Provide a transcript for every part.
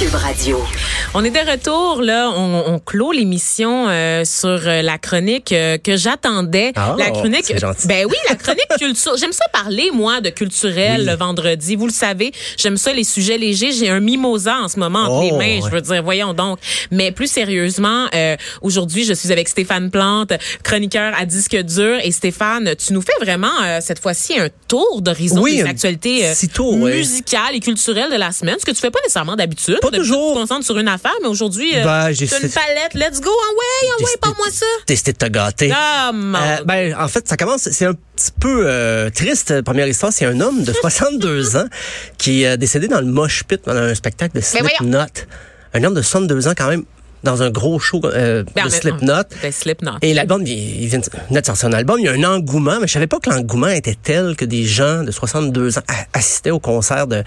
Cube Radio. On est de retour là, on, on clôt l'émission euh, sur euh, la chronique euh, que j'attendais. Ah, la chronique, c'est gentil. ben oui, la chronique culture. J'aime ça parler moi de culturel le vendredi. Vous le savez, j'aime ça les sujets légers. J'ai un mimosa en ce moment entre Oh, les mains. Je veux dire, voyons donc. Mais plus sérieusement, euh, aujourd'hui, je suis avec Stéphane Plante, chroniqueur à disque dur. Et Stéphane, tu nous fais vraiment euh, cette fois-ci un tour d'horizon Oui, des actualités euh, tour, ouais. musicales et culturelles de la semaine, ce que tu fais pas nécessairement d'habitude. Pas toujours. Tu te concentres sur une affaire, mais aujourd'hui, euh, Ben, j'ai une palette. Let's go, ah ouais, ah ouais, Décidé- pas moi ça. Décidé de te gâter. Ah, mon Euh, ben, en fait, ça commence, c'est un petit peu euh, triste. Première histoire, c'est un homme de 62 ans qui est décédé dans le mosh pit pendant un spectacle de voyons. Slipknot. Un homme de 62 ans quand même dans un gros show euh, Ben, de Slipknot. Ben, Slipknot. Et l'album, il, il vient de sortir un album. Il y a un engouement, mais je savais pas que l'engouement était tel que des gens de 62 ans assistaient au concert de,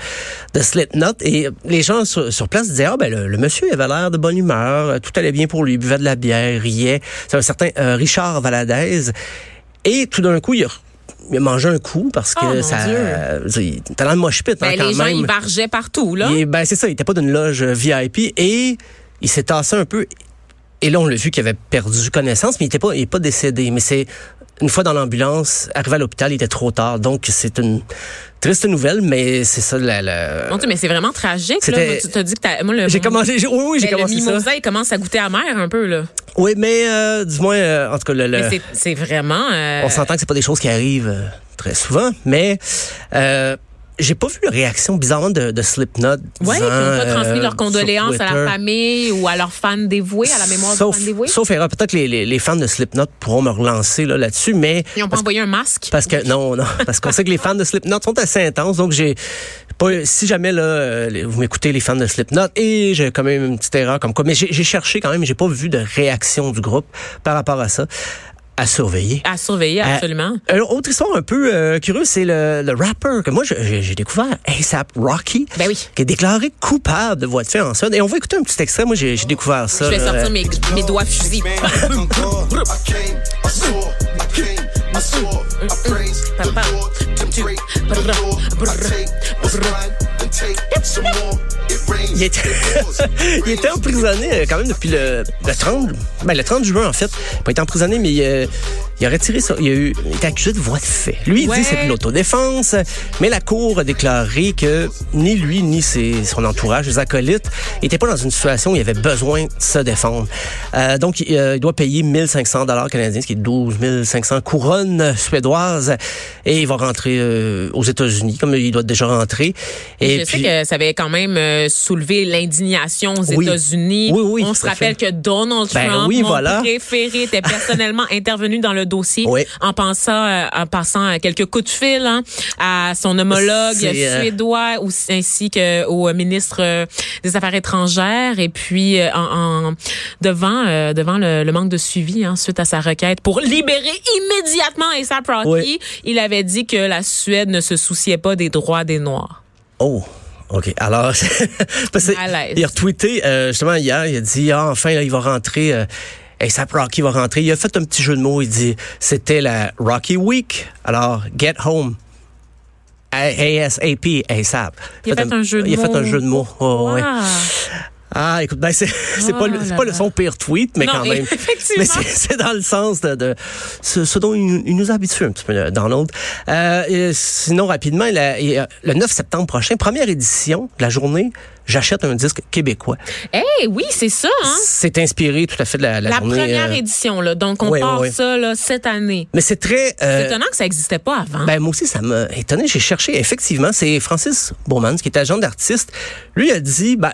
de Slipknot. Et les gens sur, sur place disaient, ah ben le, le monsieur avait l'air de bonne humeur, tout allait bien pour lui, il buvait de la bière, riait. C'est un certain euh, Richard Valadez. Et tout d'un coup, il a, il a mangé un coup parce que Oh, ça... Euh, il dans le mosh pit, hein, Ben, quand les gens, même. ils vargeaient partout, là. Il est- ben, c'est ça, il était pas d'une loge VIP et il s'est tassé un peu. Et là, on l'a vu qu'il avait perdu connaissance, mais il était pas, il est pas décédé. Mais c'est une fois dans l'ambulance, arrivé à l'hôpital, il était trop tard. Donc, c'est une triste nouvelle, mais c'est ça la. la- Mon Dieu, mais c'est vraiment tragique, là. Moi, Tu t'as dit que t'as, moi, le, J'ai commencé, oui, oui, j'ai ben, le commencé ça. mimosa, il commence à goûter amer un peu, là. Oui, mais euh, du moins, euh, en tout cas, le, le- Mais c'est, c'est vraiment, euh, on s'entend que c'est pas des choses qui arrivent euh, très souvent, mais j'ai pas vu la réaction bizarrement de, de Slipknot. Disant, qui n'ont pas transmis euh, leurs sur condoléances à la famille ou à leurs fans dévoués, à la mémoire sauf, des fans dévoués. Sauf erreur, peut-être que les, les, les fans de Slipknot pourront me relancer là, là-dessus, mais Ils n'ont pas envoyé un masque? parce que non, non, parce qu'on sait que les fans de Slipknot sont assez intenses, donc j'ai pas, si jamais là, euh, vous m'écoutez les fans de Slipknot et j'ai quand même une petite erreur comme quoi, mais j'ai j'ai cherché quand même, j'ai pas vu de réaction du groupe par rapport à ça, à surveiller. À surveiller, Euh, absolument. Alors, autre histoire un peu euh, curieuse, c'est le, le rapper que moi j'ai découvert, ASAP Rocky, Ben oui. qui est déclaré coupable de voie de fait en Suède. Et on va écouter un petit extrait. Moi, j'ai découvert ça. Je vais là. sortir mes, mes doigts fusils. Il était, il était emprisonné euh, quand même depuis le, le 30, ben le 30 juin en fait. Il a pas été emprisonné, mais euh, il a retiré ça. Il a eu, il était accusé de voie de fait. Lui, il Ouais. dit que c'est de l'autodéfense, mais la cour a déclaré que ni lui ni ses, son entourage, ses acolytes, n'étaient pas dans une situation où il avait besoin de se défendre. Euh, donc, il, euh, il doit payer 1500 dollars canadiens, ce qui est 12 500 couronnes suédoises, et il va rentrer euh, aux États-Unis, comme il doit déjà rentrer. Et je puis, sais que ça avait quand même euh, l'indignation aux Oui. États-Unis. Oui, oui, On se rappelle fait. que Donald Ben Trump, mon voilà. préféré, était personnellement intervenu dans le dossier en pensant, euh, en passant à quelques coups de fil hein, à son homologue euh, suédois ainsi que au ministre euh, des Affaires étrangères et puis en, en- devant devant le, le manque de suivi hein, suite à sa requête pour libérer immédiatement A$AP Rocky, il avait dit que la Suède ne se souciait pas des droits des Noirs. Oh, OK. Alors, parce que Malaise. il a retweeté euh, justement hier, il a dit ah, enfin là, il va rentrer euh, ASAP Rocky va rentrer. Il a fait un petit jeu de mots, il dit c'était la Rocky Week. Alors, get home. ASAP, ASAP. Il a fait un jeu de Il a fait mots. un jeu de mots. Oh, ouais. Ah, écoute, ben c'est c'est pas le- c'est là pas le son pire tweet, mais Non, quand même. Mais c'est dans le sens de, de ce, ce dont il, il nous a un petit peu, euh, Donald. Euh, sinon, rapidement, a- le 9 septembre prochain, première édition de la journée, j'achète un disque québécois. Eh oui, c'est ça, hein? C'est inspiré tout à fait de la, la, La journée. première euh, édition, là. Donc, on ouais, part ouais, ouais. ça, là, cette année. Mais c'est très... euh, C'est étonnant que ça n'existait pas avant. Ben, moi aussi, ça m'a étonné. J'ai cherché, effectivement, c'est Francis Bowman, qui est agent d'artiste. Lui a dit, ben,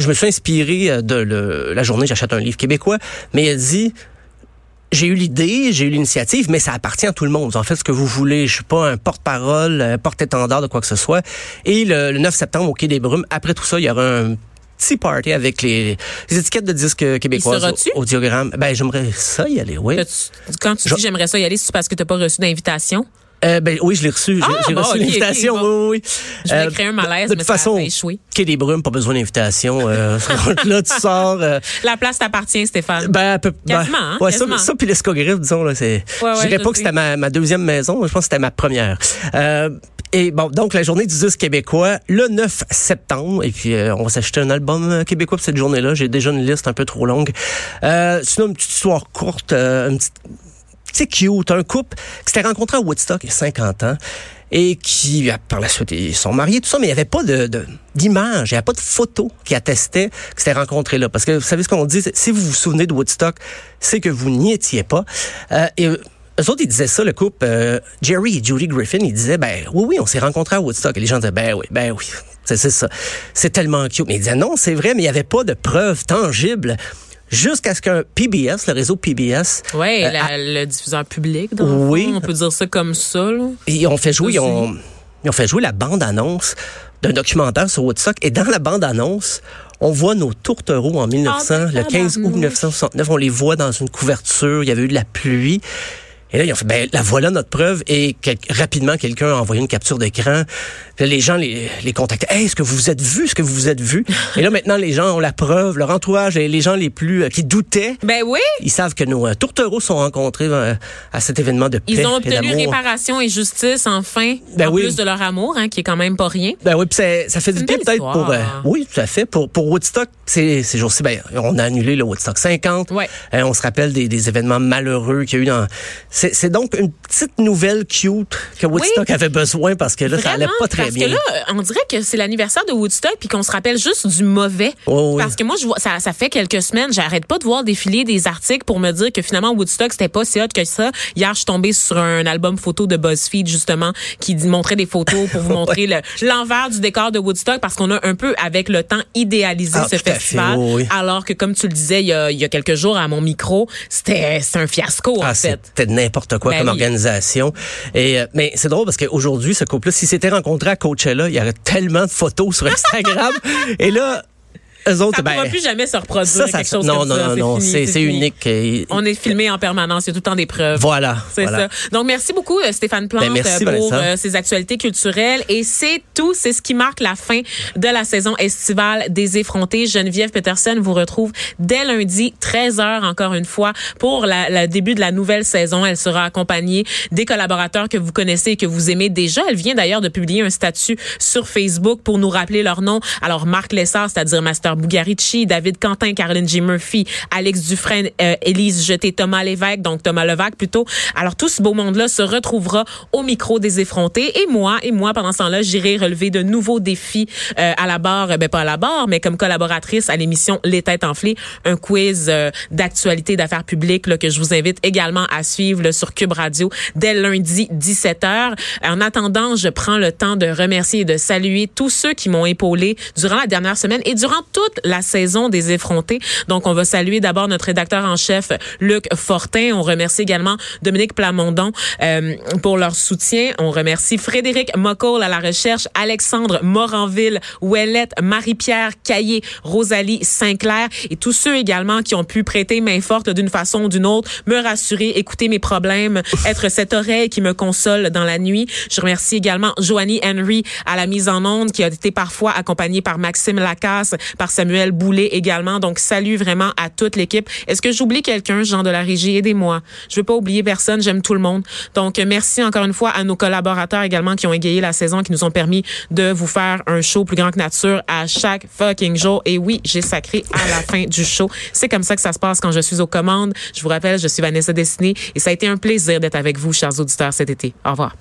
je me suis inspiré euh, de le- la journée J'achète un livre québécois, mais elle dit j'ai eu l'idée, j'ai eu l'initiative, mais ça appartient à tout le monde. En faites ce que vous voulez. Je suis pas un porte-parole, un porte-étendard de quoi que ce soit. Et le, le 9 septembre, au Quai des Brumes, après tout ça, il y aura un petit party avec les, les étiquettes de disques québécoises sera-tu? au, au diagramme. Ben, j'aimerais ça y aller, oui. Quand tu Je- dis j'aimerais ça y aller, c'est parce que t'as pas reçu d'invitation? Euh, ben, oui, je l'ai reçu. J'ai Ah, bon, reçu ok, ok, l'invitation. bon. Oui, oui, oui. Je voulais Euh, créer un malaise, de mais toute ça a façon, échoué. Quai des Brumes, pas besoin d'invitation. Euh, là, tu sors. euh, La place t'appartient, Stéphane. Ben, peu, ben, Quasiment, hein, ouais, quasiment. Ça, ça puis l'escogriffe, disons, là, c'est. Ouais, ouais, je dirais pas que c'était ma, ma deuxième maison, je pense que c'était ma première. Euh, et bon, donc la journée du disque québécois, le 9 septembre, et puis euh, on va s'acheter un album québécois pour cette journée-là. J'ai déjà une liste un peu trop longue. Euh, sinon, une petite histoire courte, euh, une petite, c'est cute, un couple qui s'était rencontré à Woodstock il y a 50 ans et qui, ah, par la suite, ils sont mariés, tout ça, mais il n'y avait pas de, d'image, il n'y avait pas de photo qui attestait qu'ils s'étaient rencontrés là. Parce que vous savez ce qu'on dit, si vous vous souvenez de Woodstock, c'est que vous n'y étiez pas. Euh, et eux eux autres, ils disaient ça, le couple, euh, Jerry et Judy Griffin, ils disaient, ben oui, oui, on s'est rencontrés à Woodstock. Et les gens disaient, ben oui, ben oui, c'est ça. C'est tellement cute. Mais ils disaient, non, c'est vrai, mais il n'y avait pas de preuves tangibles. Jusqu'à ce qu'un PBS, le réseau PBS, Ouais, euh, le diffuseur public, fond, Oui. on peut dire ça comme ça. Là. Ils ont fait jouer, ils ont, ils ont fait jouer la bande-annonce d'un documentaire sur Woodstock. Et dans la bande-annonce, on voit nos tourtereaux en 1900, ben, le 15 août tabarnouche. 1969. On les voit dans une couverture. Il y avait eu de la pluie. Et là, ils ont fait, ben, la voilà notre preuve. Et quel- rapidement, quelqu'un a envoyé une capture d'écran. Les gens les, les contactaient. Hey, est-ce que vous vous êtes vus? Est-ce que vous vous êtes vus? et là, maintenant, les gens ont la preuve. Leur entourage et les gens les plus, euh, qui doutaient, Ben oui, ils savent que nos euh, tourtereaux sont rencontrés euh, à cet événement de paix ils ont et obtenu d'amour. réparation et justice, enfin, Ben en oui. plus de leur amour, hein, qui est quand même pas rien. Ben oui, puis ça, ça fait du bien peut-être pour. histoire. oui, tout à fait. Pour, pour Woodstock, c'est ces jours-ci, ben, on a annulé le Woodstock 50. Ouais. Euh, on se rappelle des, des événements malheureux qu'il y a eu dans. C'est c'est donc une petite nouvelle cute que Woodstock avait besoin parce que là, ça allait pas très parce bien. que là, on dirait que c'est l'anniversaire de Woodstock puis qu'on se rappelle juste du mauvais. Oh oui. Parce que moi, je vois, ça, ça fait quelques semaines, j'arrête pas de voir défiler des articles pour me dire que finalement Woodstock c'était pas si hot que ça. Hier, je suis tombée sur un album photo de BuzzFeed justement qui montrait des photos pour vous montrer le- l'envers du décor de Woodstock parce qu'on a un peu avec le temps idéalisé Ah, ce fait, festival. oui. Alors que comme tu le disais il y a, il y a quelques jours à mon micro, c'était un fiasco en Ah, fait. c'était n'importe quoi Ben comme oui. organisation. Et euh, mais c'est drôle parce qu'aujourd'hui, ce couple-là, s'ils s'étaient rencontrés à Coachella, il y aurait tellement de photos sur Instagram. Et là, eux autres, Ça ben, pourra plus jamais se reproduire ça, ça, quelque chose non, comme non, ça. non, non, fini, c'est unique. Et- On est filmé en permanence, il y a tout le temps des preuves. Voilà. C'est voilà. ça. Donc, merci beaucoup, euh, Stéphane Plante, Ben, merci, euh, pour euh, ces actualités culturelles. Et c'est tout. C'est ce qui marque la fin de la saison estivale des effrontés. Geneviève Peterson vous retrouve dès lundi, 13h, encore une fois, pour le début de la nouvelle saison. Elle sera accompagnée des collaborateurs que vous connaissez et que vous aimez déjà. Elle vient d'ailleurs de publier un statut sur Facebook pour nous rappeler leur nom. Alors, Marc Lessard, c'est-à-dire Master Bugarici, David Quentin, Caroline J. Murphy, Alex Dufresne, euh, Élise Jeté, Thomas Lévesque, donc Thomas Levac plutôt. Alors, tout ce beau monde-là se retrouvera au micro des effrontés. Et moi, et moi, pendant ce temps-là, j'irai relever de nouveaux défis euh, à la barre, ben pas à la barre, mais comme collaboratrice à l'émission Les Têtes Enflées, un quiz euh, d'actualité d'affaires publiques là, que je vous invite également à suivre là, sur Cube Radio dès lundi 17h. En attendant, je prends le temps de remercier et de saluer tous ceux qui m'ont épaulé durant la dernière semaine et durant toute la saison des effrontés. Donc, on va saluer d'abord notre rédacteur en chef, Luc Fortin. On remercie également Dominique Plamondon euh, pour leur soutien. On remercie Frédéric Mocoll à la recherche, Alexandre Moranville, Ouellette, Marie-Pierre Caillé, Rosalie Sinclair et tous ceux également qui ont pu prêter main forte d'une façon ou d'une autre, me rassurer, écouter mes problèmes, être cette oreille qui me console dans la nuit. Je remercie également Joanie Henry à la mise en onde qui a été parfois accompagnée par Maxime Lacasse, par Samuel Boulet également. Donc, salut vraiment à toute l'équipe. Est-ce que j'oublie quelqu'un, Jean de la régie? Aidez-moi. Je veux pas oublier personne. J'aime tout le monde. Donc, merci encore une fois à nos collaborateurs également qui ont égayé la saison, qui nous ont permis de vous faire un show plus grand que nature à chaque fucking jour. Et oui, j'ai sacré à la fin du show. C'est comme ça que ça se passe quand je suis aux commandes. Je vous rappelle, je suis Vanessa Destinée et ça a été un plaisir d'être avec vous, chers auditeurs, cet été. Au revoir.